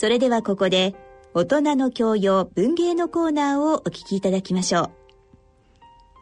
それではここで大人の教養文芸のコーナーをお聞きいただきましょう。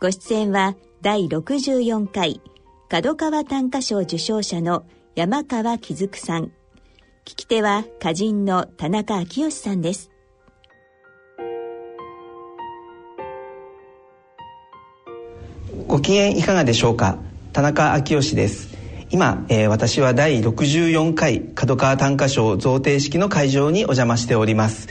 ご出演は第64回角川短歌賞受賞者の山川喜久さん。聞き手は歌人の田中昭義さんです。ご機嫌いかがでしょうか？田中昭義です。今、えー、私は第64回角川短歌賞贈呈式の会場にお邪魔しております。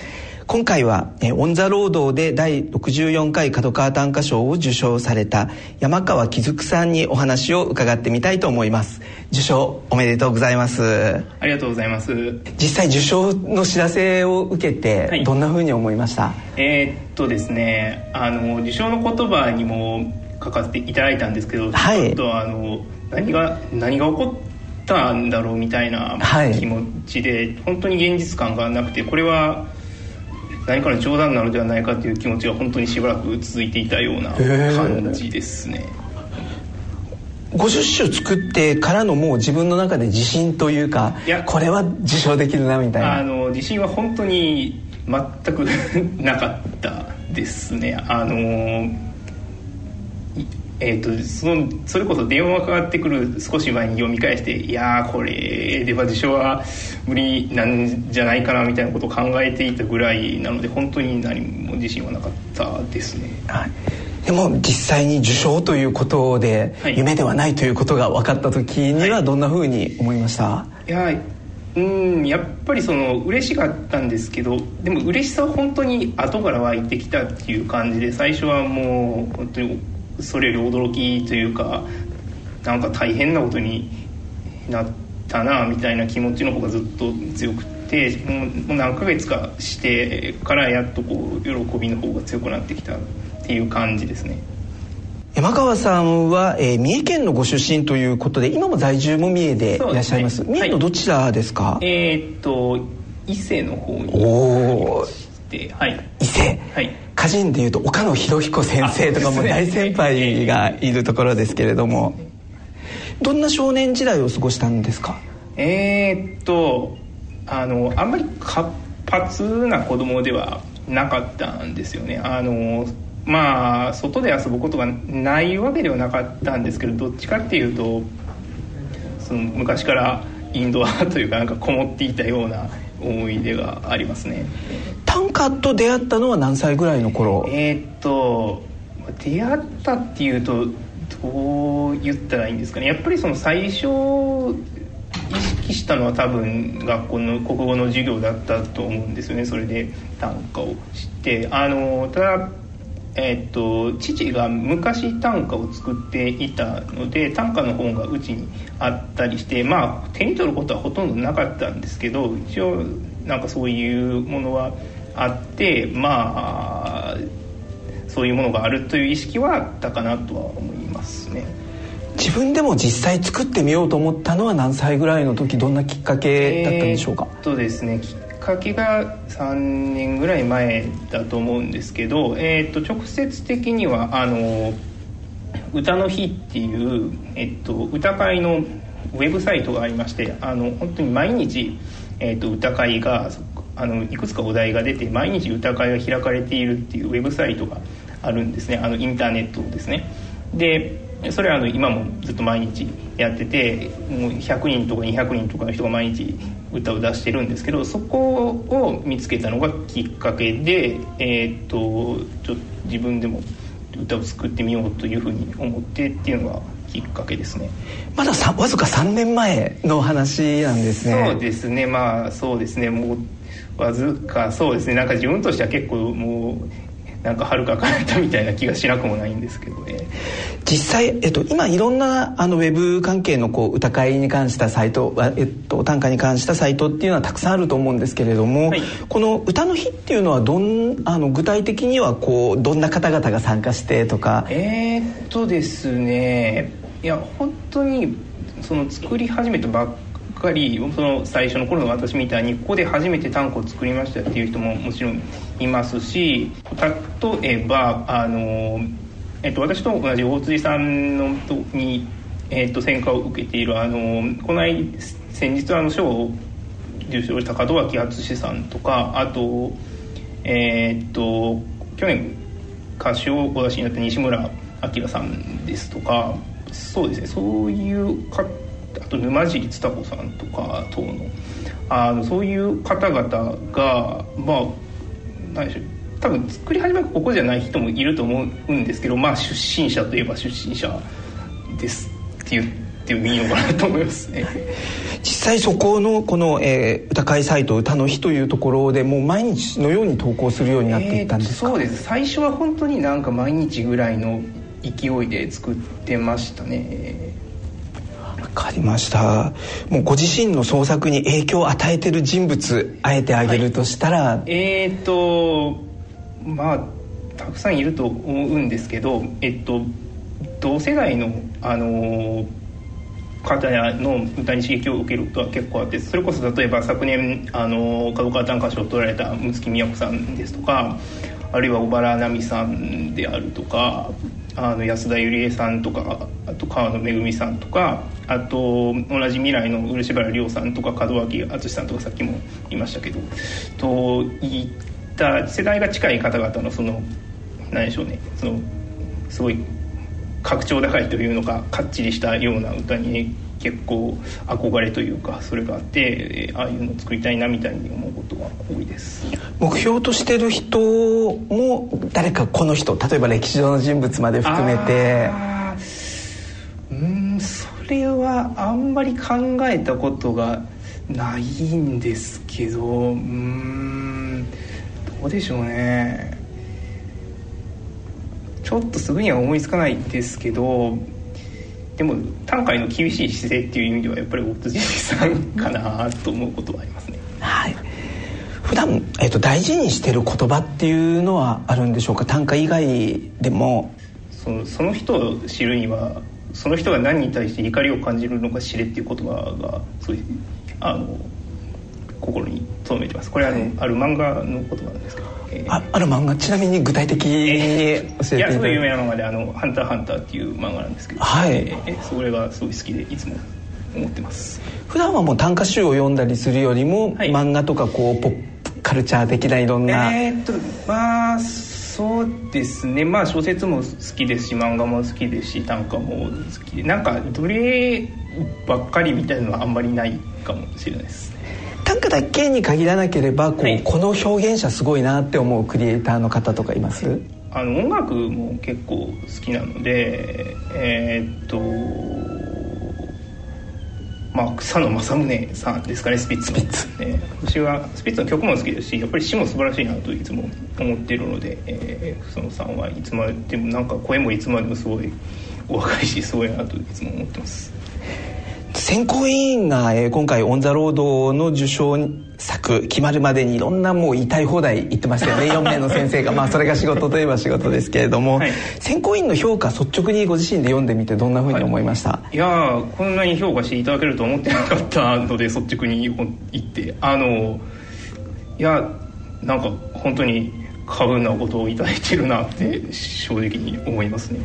今回は、えー、オン・ザ・ロードで第64回角川短歌賞を受賞された山川築さんにお話を伺ってみたいと思います。受賞おめでとうございます。ありがとうございます。実際受賞の知らせを受けて、はい、どんなふうに思いました？えー、っとですねあの受賞の言葉にも書かせていただいたんですけど、はい、ちょっとあの何が何が起こったんだろうみたいな気持ちで、はい、本当に現実感がなくてこれは何かの冗談なのではないかという気持ちが本当にしばらく続いていたような感じですね。50首作ってからのもう自分の中で自信というかいや。これは受賞できるなみたいな。あの自信は本当に全く なかったですね。あのえーと、そのそれこそ電話がかかってくる少し前に読み返していやこれでは受賞は無理なんじゃないかなみたいなことを考えていたぐらいなので本当に何も自信はなかったですね。はい。でも実際に受賞ということで、夢ではないということが分かった時にはどんなふうに思いました、はい、いやうんやっぱりその嬉しかったんですけどでも嬉しさは本当に後から湧いてきたっていう感じで最初はもう本当にそれより驚きというかなんか大変なことになったなみたいな気持ちの方がずっと強くてもう何ヶ月かしてからやっとこう喜びの方が強くなってきたっていう感じですね。山川さんは、えー、三重県のご出身ということで今も在住も三重でいらっしゃいます、ね、三重のどちらですか、はい、えー、っと伊勢の方におおはい。伊勢。はい歌人でいうと岡野博彦先生とかも大先輩がいるところですけれども、どんな少年時代を過ごしたんですか？えー、っとあのあんまり活発な子供ではなかったんですよね。あのまあ外で遊ぶことがないわけではなかったんですけどどっちかっていうとその昔からインドアというかなんかこもっていたような思い出がありますね。短歌と出会ったのは何歳ぐらいの頃？えー、っと出会ったっていうとどう言ったらいいんですかね。やっぱりその最初意識したのは多分学校の国語の授業だったと思うんですよね。それで短歌を知って。あのただえー、っと父が昔短歌を作っていたので短歌の本がうちにあったりしてまあ手に取ることはほとんどなかったんですけど一応なんかそういうものはあってまあそういうものがあるという意識はあったかなとは思いますね。自分でも実際作ってみようと思ったのは何歳ぐらいの時どんなきっかけだったんでしょうか、えー、とですねきっかけが3年ぐらい前だと思うんですけど、えー、と直接的にはあの歌の日っていう、えっと、歌会のウェブサイトがありましてあの本当に毎日、えっと、歌会があのいくつかお題が出て毎日歌会が開かれているっていうウェブサイトがあるんですね。あのインターネットですね。でそれはあの今もずっと毎日やっててもう100人とか200人とかの人が毎日歌を出してるんですけどそこを見つけたのがきっかけで、えー、っとちょ自分でも歌を作ってみようというふうに思ってっていうのがきっかけですね。まださわずか3年前の話なんですね。そうですね。まあそうですね。もうわずかそうですね。なんか自分としては結構もうなんか遥かかれたみたいな気がしなくもないんですけどね。実際、えっと、今いろんなあのウェブ関係のこう歌会に関したサイト、えっと、短歌に関したサイトっていうのはたくさんあると思うんですけれども、はい、この歌の日っていうのはどんあの具体的にはこうどんな方々が参加してとか？えー、っとですね。いや本当にその作り始めたばっかりその最初の頃の私みたいにここで初めて短歌を作りましたっていう人ももちろんいますし例えばあの、えっと、私と同じ大辻さんのとに、えっと、選果を受けているあのこの間先日あの賞を受賞した門脇敦さんとかあとえー、っと去年歌手をお出しになった西村明さんですとかそうですねそういうかあと沼尻つた子さんとか等の。あのそういう方々がまあ何でしょう。多分作り始めはここじゃない人もいると思うんですけどまあ出身者といえば出身者ですって言ってもいいのかなと思いますね。実際そこのこの、えー、歌会サイト歌の日というところでもう毎日のように投稿するようになっていったんですか、えー、そうです。最初は本当になんか毎日ぐらいの勢いで作ってましたね。わかりました。もうご自身の創作に影響を与えてる人物あえてあげるとしたら、はい、えっ、とまあたくさんいると思うんですけどえっと同世代のあの方の歌に刺激を受けることは結構あってそれこそ例えば昨年あの角川短歌賞を取られた睦月都さんですとかあるいは小原奈美さんであるとかあの安田ゆりえさんとかあと川野めぐみさんとかあと同じ未来の漆原亮さんとか門脇淳さんとかさっきも言いましたけどといった世代が近い方々のその何でしょうねそのすごい格調高いというのかかっちりしたような歌に、ね、結構憧れというかそれがあってああいうのを作りたいなみたいに思うことが多いです。目標としてる人も誰かこの人例えば歴史上の人物まで含めて。うんそれはあんまり考えたことがないんですけどうんどうでしょうね。ちょっとすぐには思いつかないですけどでも短歌への厳しい姿勢っていう意味ではやっぱり大津さんかなと思うことはありますね。はい。普段、えーと、大事にしてる言葉っていうのはあるんでしょうか？短歌以外でも。そのその人を知るにはその人が何に対して怒りを感じるのか知れっていう言葉がすごいあの心に留めてます。これはあの、はい、ある漫画の言葉なんですけどあある漫画ちなみに具体的に教えていやすごい有名な漫画であの「ハンターハンター」っていう漫画なんですけど、はい、えー、それがすごい好きでいつも思ってます。普段はもう短歌集を読んだりするよりも、はい、漫画とかこうポップカルチャー的ないろんな。えー、っとまあそうですね。まあ小説も好きですし漫画も好きですし短歌も好きでなんかどればっかりみたいなのはあんまりないかもしれないです短歌だけに限らなければこう、はい、この表現者すごいなって思うクリエイターの方とかいます？あの音楽も結構好きなのでえー、っとまあ、草野正宗さんですかねスピッツの。スえー、私はスピッツの曲も好きですしやっぱり詩も素晴らしいなといつも思っているので、えー、草野さんはいつまでもなんか声もいつまでもすごいお若いしすごいなといつも思ってます選考委員が、えー、今回「オン・ザ・ロード」の受賞作決まるまでにいろんなもう言いたい放題言ってましたよね。4名の先生が。まあそれが仕事といえば仕事ですけれども、はい、選考委員の評価率直にご自身で読んでみてどんなふうに思いました、はい、いやこんなに評価していただけると思ってなかったので率直に言って。あのいやなんか本当に過分なことをいただいてるなって正直に思いますね。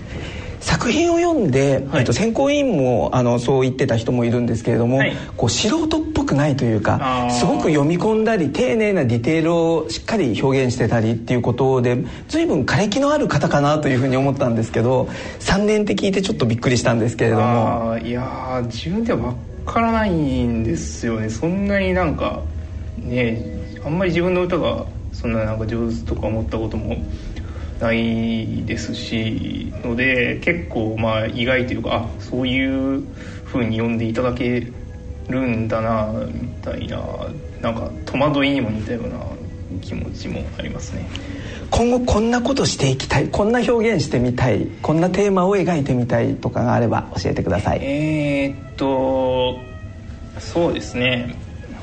作品を読んで、はい、えっと、選考委員もあのそう言ってた人もいるんですけれども、はい、こう素人っぽくないというかすごく読み込んだり丁寧なディテールをしっかり表現してたりっていうことで随分枯れ気のある方かなというふうに思ったんですけど3年って聞いてちょっとびっくりしたんですけれども。いや自分では分からないんですよね。そんなになんかねあんまり自分の歌がそんななんか上手とか思ったこともないですしので結構まあ意外というかあそういうふうに読んでいただけるんだなみたいななんか戸惑いにも似たような気持ちもありますね。今後こんなことしていきたいこんな表現してみたいこんなテーマを描いてみたいとかがあれば教えてください。えー、っとそうですね。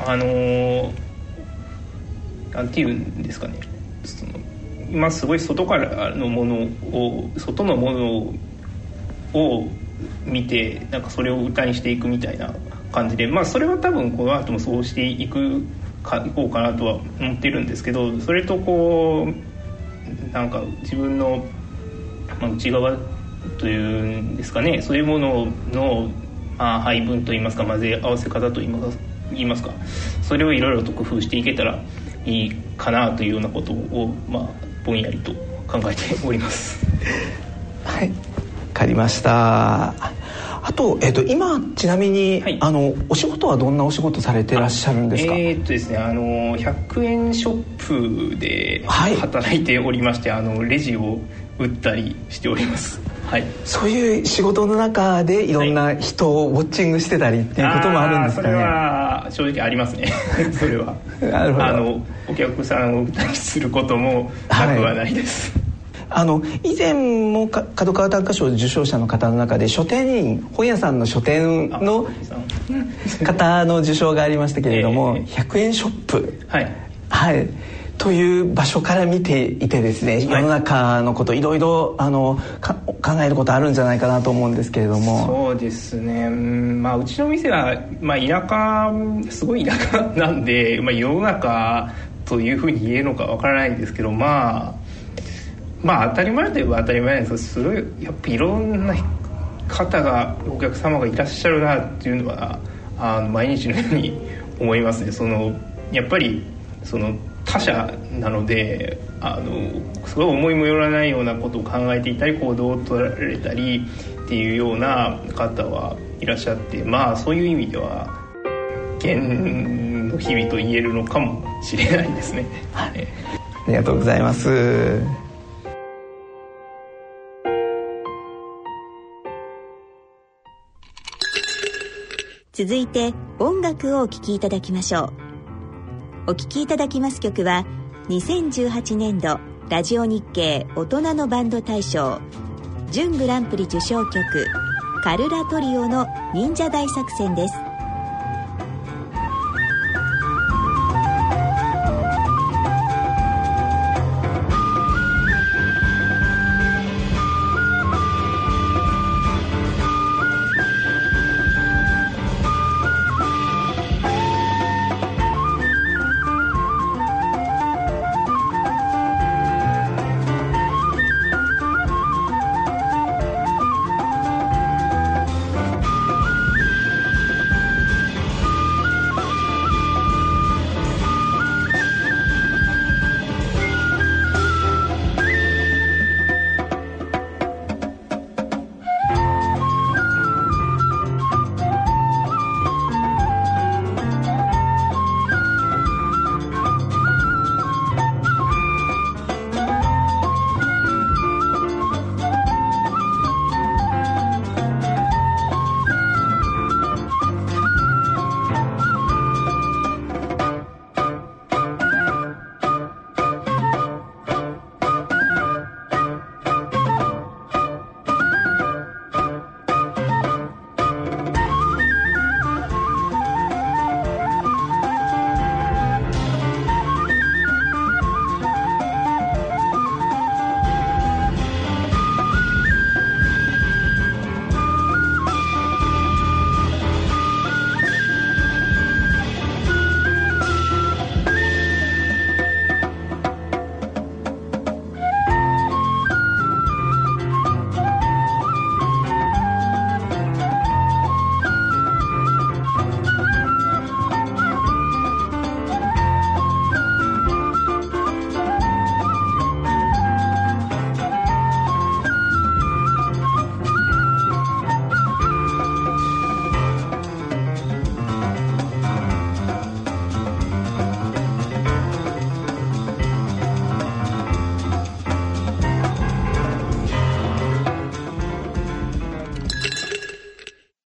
あのなんていうんですかね今すごい外からのものを外のものを見てなんかそれを歌にしていくみたいな感じでまあそれは多分この後もそうしていくかいこうかなとは思ってるんですけどそれとこうなんか自分の、まあ、内側というんですかねそういうものの、まあ、配分といいますか混ぜ合わせ方といいますかそれをいろいろと工夫していけたらいいかなというようなことを、まあ、ぼんやりと考えております。はい。分かりました。あと,、えーと、今ちなみに、はい、あのお仕事はどんなお仕事されてらっしゃるんですか？えー、っとですねあの100円ショップで働いておりまして、はい、あのレジを売ったりしております。はい、そういう仕事の中でいろんな人をウォッチングしてたりっていうこともあるんですかね、それは正直ありますね。それは。なるほど。あのお客さんを売ったりすることもなくはないです、はい。あの以前も角川短歌賞受賞者の方の中で書店員本屋さんの書店の方の受賞がありましたけれども、えー、100円ショップ。はい、はい、という場所から見ていてですね、世の中のこといろいろあの考えることあるんじゃないかなと思うんですけれども。そうですね、まあ、うちの店は、まあ、田舎すごい田舎なんで、まあ、世の中というふうに言えるのかわからないんですけどまあまあ当たり前といえば当たり前なんです。けどすごいやっぱいろんな方がお客様がいらっしゃるなっていうのはあの毎日のように思いますね。そのやっぱりその他者なのであのすごい思いもよらないようなことを考えていたり行動を取られたりっていうような方はいらっしゃってまあそういう意味では現の日々と言えるのかもしれないですね。はい、ありがとうございます。続いて音楽をお聴きいただきましょうお聴きいただきます曲は2018年度ラジオ日経大人のバンド大賞準グランプリ受賞曲カルラトリオの忍者大作戦です。